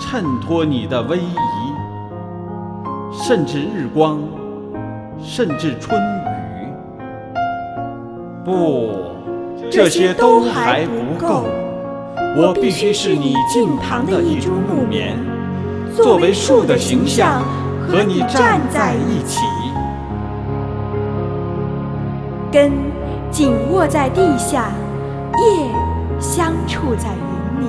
衬托你的威仪，甚至日光，甚至春雨。不，这些都还不够。我必须是你近旁的一株木棉，作为树的形象和你站在一起，根紧握在地下，叶相触在云里。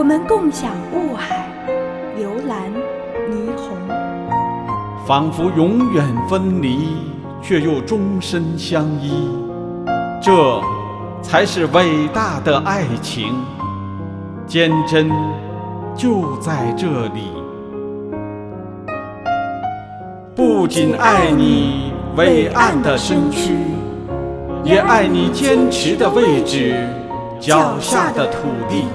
我们共享雾海、流岚、霓虹，仿佛永远分离，却又终身相依。这才是伟大的爱情，坚贞就在这里。不仅爱你伟岸的身躯，也爱你坚持的位置，脚下的土地。